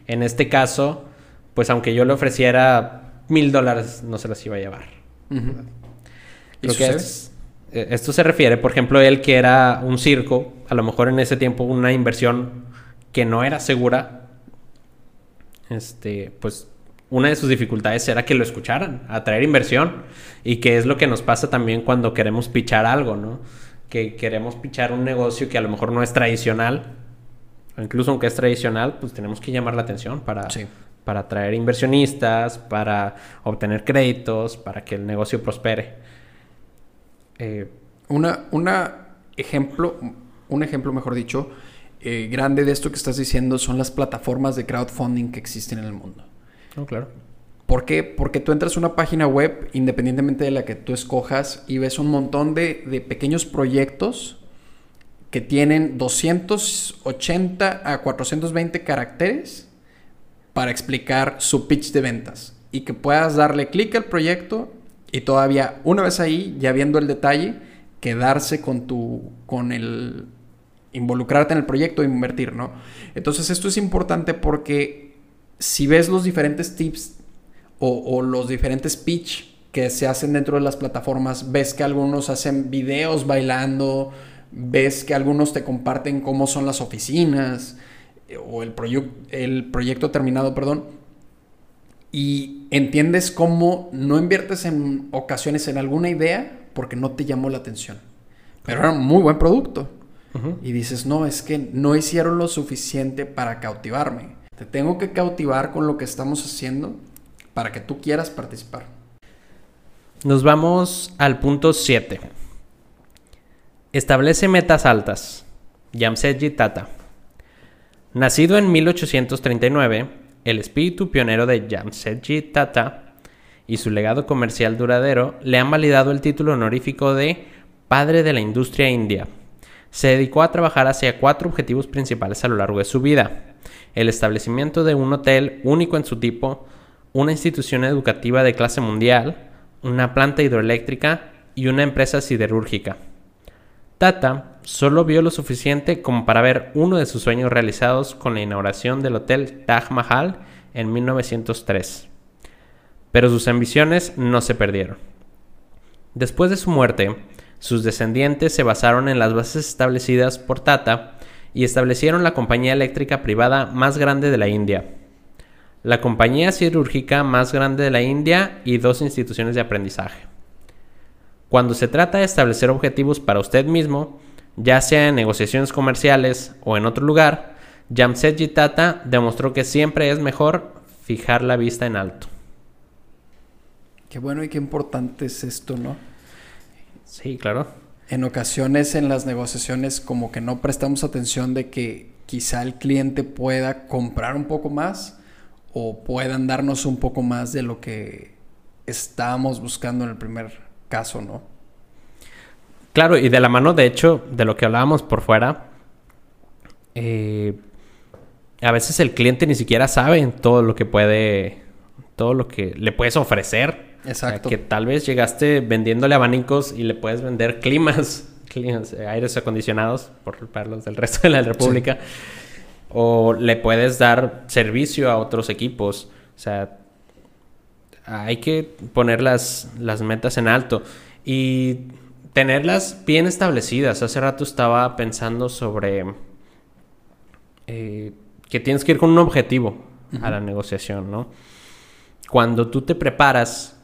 Speaker 1: En este caso, pues aunque yo le ofreciera mil dólares, no se las iba a llevar. Que eh, esto se refiere, por ejemplo, él que era un circo, a lo mejor en ese tiempo una inversión que no era segura, este, pues una de sus dificultades era que lo escucharan, atraer inversión, y que es lo que nos pasa también cuando queremos pichar algo, ¿no? que queremos pichar un negocio que a lo mejor no es tradicional, incluso aunque es tradicional, pues tenemos que llamar la atención para, para atraer inversionistas, para obtener créditos, para que el negocio prospere.
Speaker 2: Eh, una, una ejemplo, un ejemplo, mejor dicho, eh, grande de esto que estás diciendo son las plataformas de crowdfunding que existen en el mundo.
Speaker 1: Oh, claro.
Speaker 2: ¿Por qué? Porque tú entras a una página web, independientemente de la que tú escojas, y ves un montón de, pequeños proyectos que tienen 280 a 420 caracteres para explicar su pitch de ventas. Y que puedas darle clic al proyecto y todavía, una vez ahí, ya viendo el detalle, quedarse con tu. con el. involucrarte en el proyecto e invertir, ¿no? Entonces, esto es importante porque si ves los diferentes tips o, los diferentes pitch que se hacen dentro de las plataformas, ves que algunos hacen videos bailando, ves que algunos te comparten cómo son las oficinas eh, o el, el proyecto terminado, perdón, y entiendes cómo no inviertes en ocasiones en alguna idea porque no te llamó la atención. Pero era un muy buen producto. Y dices, no, es que no hicieron lo suficiente para cautivarme. Te tengo que cautivar con lo que estamos haciendo para que tú quieras participar.
Speaker 1: Nos vamos al punto 7. Establece metas altas. Jamsetji Tata. Nacido en 1839, el espíritu pionero de Jamsetji Tata y su legado comercial duradero le han validado el título honorífico de Padre de la Industria India. Se dedicó a trabajar hacia cuatro objetivos principales a lo largo de su vida. El establecimiento de un hotel único en su tipo, una institución educativa de clase mundial, una planta hidroeléctrica y una empresa siderúrgica. Tata solo vio lo suficiente como para ver uno de sus sueños realizados con la inauguración del Hotel Taj Mahal en 1903. Pero sus ambiciones no se perdieron. Después de su muerte, sus descendientes se basaron en las bases establecidas por Tata y establecieron la compañía eléctrica privada más grande de la India, la compañía cirúrgica más grande de la India y dos instituciones de aprendizaje. Cuando se trata de establecer objetivos para usted mismo, ya sea en negociaciones comerciales o en otro lugar, Jamsetji Tata demostró que siempre es mejor fijar la vista en alto.
Speaker 2: Qué bueno y qué importante es esto, ¿no?
Speaker 1: Sí, claro.
Speaker 2: En ocasiones en las negociaciones como que no prestamos atención de que quizá el cliente pueda comprar un poco más o puedan darnos un poco más de lo que estábamos buscando en el primer caso, ¿no?
Speaker 1: Claro, y de la mano, de hecho, de lo que hablábamos por fuera, eh, a veces el cliente ni siquiera sabe todo lo que puede, todo lo que le puedes ofrecer.
Speaker 2: Exacto.
Speaker 1: que tal vez llegaste vendiéndole abanicos y le puedes vender climas, climas eh, aires acondicionados, por los del resto de la República. O le puedes dar servicio a otros equipos. O sea, hay que poner las, metas en alto y tenerlas bien establecidas. Hace rato estaba pensando sobre eh, que tienes que ir con un objetivo a la negociación, ¿no? Cuando tú te preparas,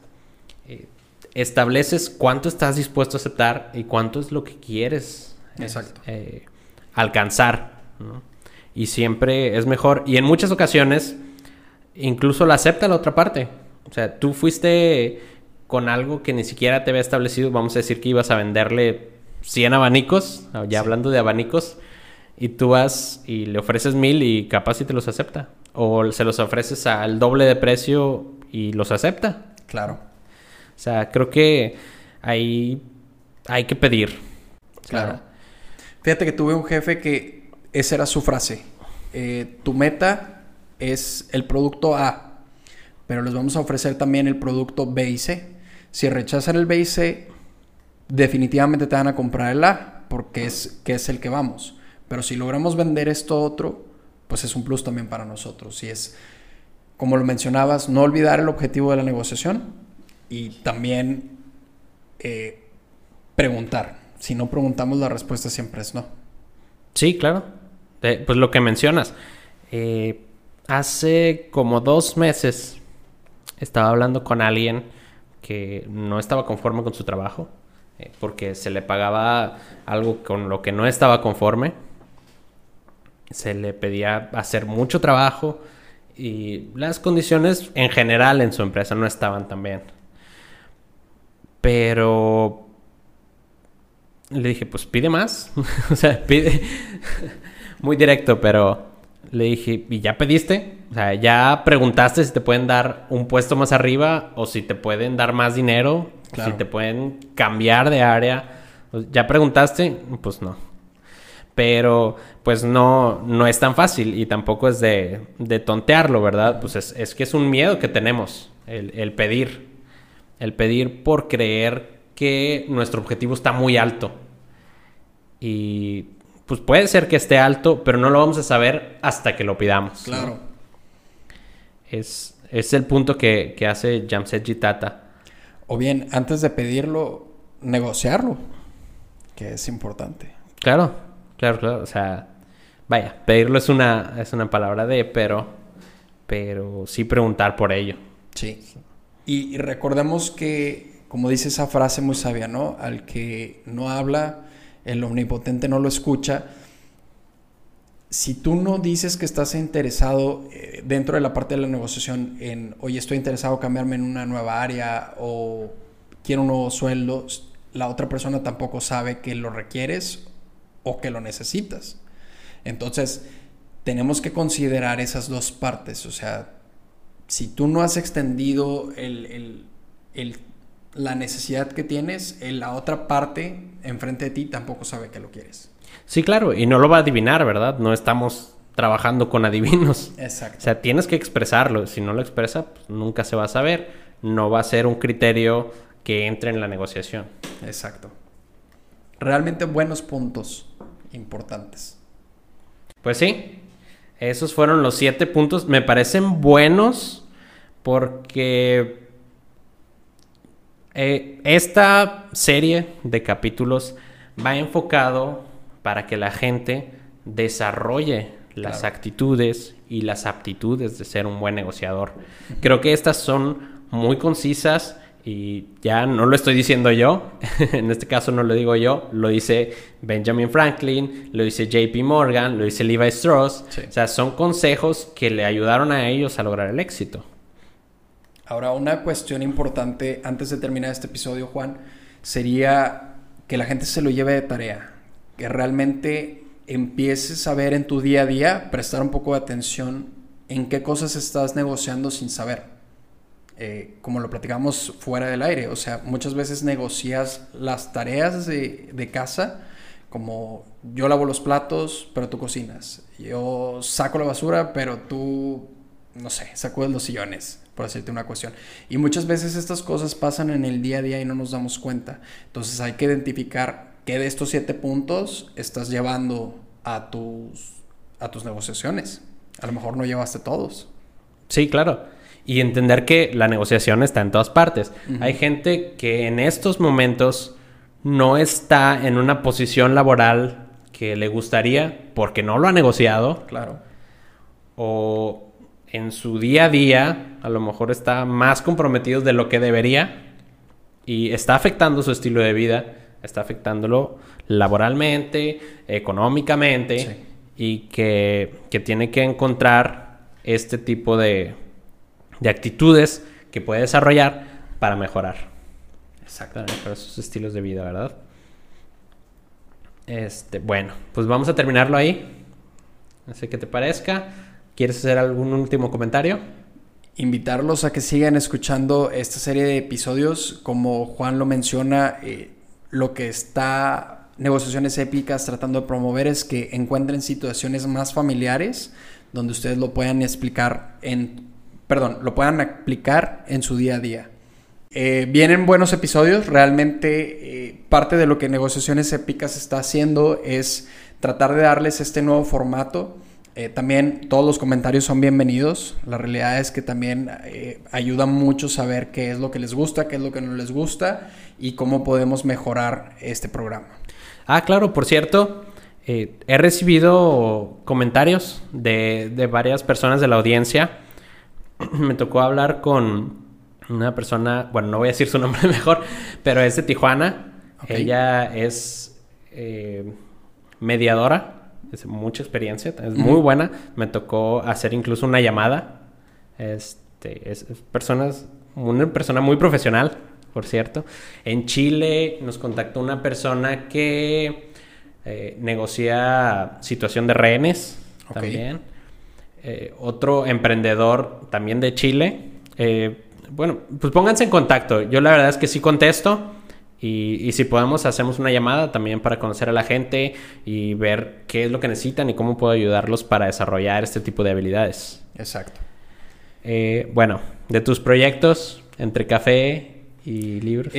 Speaker 1: eh, estableces cuánto estás dispuesto a aceptar y cuánto es lo que quieres eh, alcanzar, Y siempre es mejor, y en muchas ocasiones, incluso la acepta la otra parte. O sea, tú fuiste con algo que ni siquiera te había establecido. Vamos a decir que ibas a venderle 100 abanicos, ya hablando de abanicos, y tú vas y le ofreces mil y capaz si te los acepta. O se los ofreces al doble de precio y los acepta.
Speaker 2: Claro.
Speaker 1: O sea, creo que ahí hay que pedir.
Speaker 2: Claro. Fíjate que tuve un jefe que esa era su frase. Eh, tu meta es el producto A pero les vamos a ofrecer también el producto B y C. Si rechazan el B y C, definitivamente te van a comprar el A, porque es, que es el que vamos. Pero si logramos vender esto otro, pues es un plus también para nosotros. Y es, como lo mencionabas, no olvidar el objetivo de la negociación y también eh, preguntar. Si no preguntamos, la respuesta siempre es no.
Speaker 1: Sí, claro. pues lo que mencionas. Eh, hace como dos meses estaba hablando con alguien que no estaba conforme con su trabajo, eh, porque se le pagaba algo con lo que no estaba conforme, se le pedía hacer mucho trabajo y las condiciones en general en su empresa no estaban tan bien. Pero le dije, pues pide más, o sea, pide muy directo, pero le dije, ¿y ya pediste? O sea, ya preguntaste si te pueden dar un puesto más arriba o si te pueden dar más dinero, si te pueden cambiar de área. ¿Ya preguntaste? Pues no. Pero pues no, no es tan fácil y tampoco es de, de tontearlo, ¿verdad? Pues es, es, que es un miedo que tenemos, el, el pedir. El pedir por creer que nuestro objetivo está muy alto. Y pues puede ser que esté alto, pero no lo vamos a saber hasta que lo pidamos.
Speaker 2: Claro.
Speaker 1: Es, es, el punto que, que hace Jamsetji Tata.
Speaker 2: O bien, antes de pedirlo, negociarlo, que es importante.
Speaker 1: Claro, claro, claro. O sea, vaya, pedirlo es una, es una palabra de, pero, pero sí preguntar por ello.
Speaker 2: Sí. Y, y recordemos que, como dice esa frase muy sabia, ¿no? Al que no habla el omnipotente no lo escucha, si tú no dices que estás interesado eh, dentro de la parte de la negociación en, oye, estoy interesado en cambiarme en una nueva área o quiero un nuevo sueldo, la otra persona tampoco sabe que lo requieres o que lo necesitas. Entonces, tenemos que considerar esas dos partes. O sea, si tú no has extendido la necesidad que tienes, la otra parte enfrente de ti tampoco sabe que lo quieres.
Speaker 1: Sí, claro, y no lo va a adivinar, ¿verdad? No estamos trabajando con adivinos.
Speaker 2: Exacto.
Speaker 1: O sea, tienes que expresarlo. Si no lo expresa, pues nunca se va a saber. No va a ser un criterio que entre en la negociación.
Speaker 2: Exacto. Realmente buenos puntos importantes.
Speaker 1: Pues sí, esos fueron los siete puntos. Me parecen buenos porque eh, esta serie de capítulos va enfocado para que la gente desarrolle las actitudes y las aptitudes de ser un buen negociador. Creo que estas son muy concisas y ya no lo estoy diciendo yo, en este caso no lo digo yo, lo dice Benjamin Franklin, lo dice JP Morgan, lo dice Levi Strauss. O sea, son consejos que le ayudaron a ellos a lograr el éxito.
Speaker 2: Ahora, una cuestión importante antes de terminar este episodio, Juan, sería que la gente se lo lleve de tarea, que realmente empieces a ver en tu día a día, prestar un poco de atención en qué cosas estás negociando sin saber. Eh, como lo platicamos fuera del aire, o sea, muchas veces negocias las tareas de, casa, como yo lavo los platos, pero tú cocinas, yo saco la basura, pero tú, no sé, sacudes los sillones, por hacerte una cuestión. Y muchas veces estas cosas pasan en el día a día y no nos damos cuenta. Entonces hay que identificar qué de estos siete puntos estás llevando a tus, a tus negociaciones. A lo mejor no llevaste todos.
Speaker 1: Sí, claro y entender que la negociación está en todas partes. Hay gente que en estos momentos no está en una posición laboral que le gustaría porque no lo ha negociado.
Speaker 2: Claro.
Speaker 1: O en su día a día a lo mejor está más comprometido de lo que debería y está afectando su estilo de vida, está afectándolo laboralmente, económicamente y que, que tiene que encontrar este tipo de, de actitudes que puede desarrollar para mejorar.
Speaker 2: Exactamente.
Speaker 1: Para sus estilos de vida, ¿verdad? Este, bueno, pues vamos a terminarlo ahí. No sé qué te parezca. ¿Quieres hacer algún último comentario?
Speaker 2: Invitarlos a que sigan escuchando esta serie de episodios. Como Juan lo menciona, eh, lo que está Negociaciones Épicas tratando de promover es que encuentren situaciones más familiares donde ustedes lo puedan explicar en perdón, lo puedan aplicar en su día a día. Eh, vienen buenos episodios, realmente eh, parte de lo que Negociaciones Épicas está haciendo es tratar de darles este nuevo formato. Eh, también todos los comentarios son bienvenidos. La realidad es que también ayuda mucho saber qué es lo que les gusta, qué es lo que no les gusta y cómo podemos mejorar este programa.
Speaker 1: Ah, claro, por cierto, he recibido comentarios de, de varias personas de la audiencia me tocó hablar con una persona, bueno, no voy a decir su nombre mejor, pero es de Tijuana. Ella es eh, mediadora, es mucha experiencia, es muy buena. Me tocó hacer incluso una llamada. Este, es, personas, una persona muy profesional, por cierto. En Chile nos contactó una persona que eh, negocia situación de rehenes también. Eh, otro emprendedor también de Chile. Eh, bueno, pues pónganse en contacto. Yo la verdad es que sí contesto. Y, si podemos, hacemos una llamada también para conocer a la gente y ver qué es lo que necesitan y cómo puedo ayudarlos para desarrollar este tipo de habilidades.
Speaker 2: Exacto.
Speaker 1: Eh, bueno, de tus proyectos entre café y libros.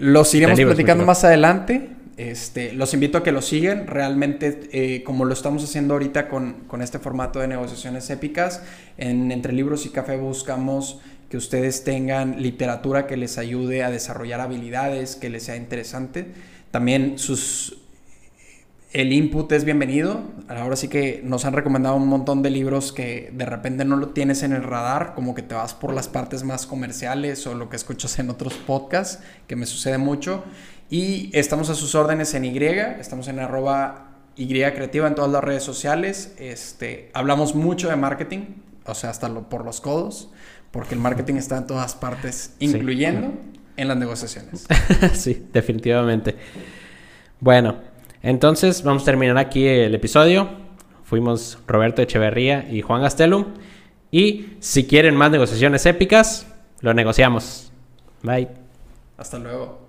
Speaker 2: los iremos platicando más adelante. Este, los invito a que lo sigan. Realmente, eh, como lo estamos haciendo ahorita con, este formato de negociaciones épicas, en Entre Libros y Café buscamos que ustedes tengan literatura que les ayude a desarrollar habilidades, que les sea interesante. También sus, el input es bienvenido. Ahora sí que nos han recomendado un montón de libros que de repente no lo tienes en el radar, como que te vas por las partes más comerciales o lo que escuchas en otros podcasts, que me sucede mucho. Y estamos a sus órdenes en Y, estamos en arroba Y Creativa en todas las redes sociales. Este, hablamos mucho de marketing, o sea, hasta por los codos, porque el marketing está en todas partes, incluyendo en las negociaciones.
Speaker 1: sí, definitivamente. Bueno, entonces vamos a terminar aquí el episodio. Fuimos Roberto Echeverría y Juan Gastelum. Y si quieren más negociaciones épicas, lo negociamos. Bye.
Speaker 2: Hasta luego.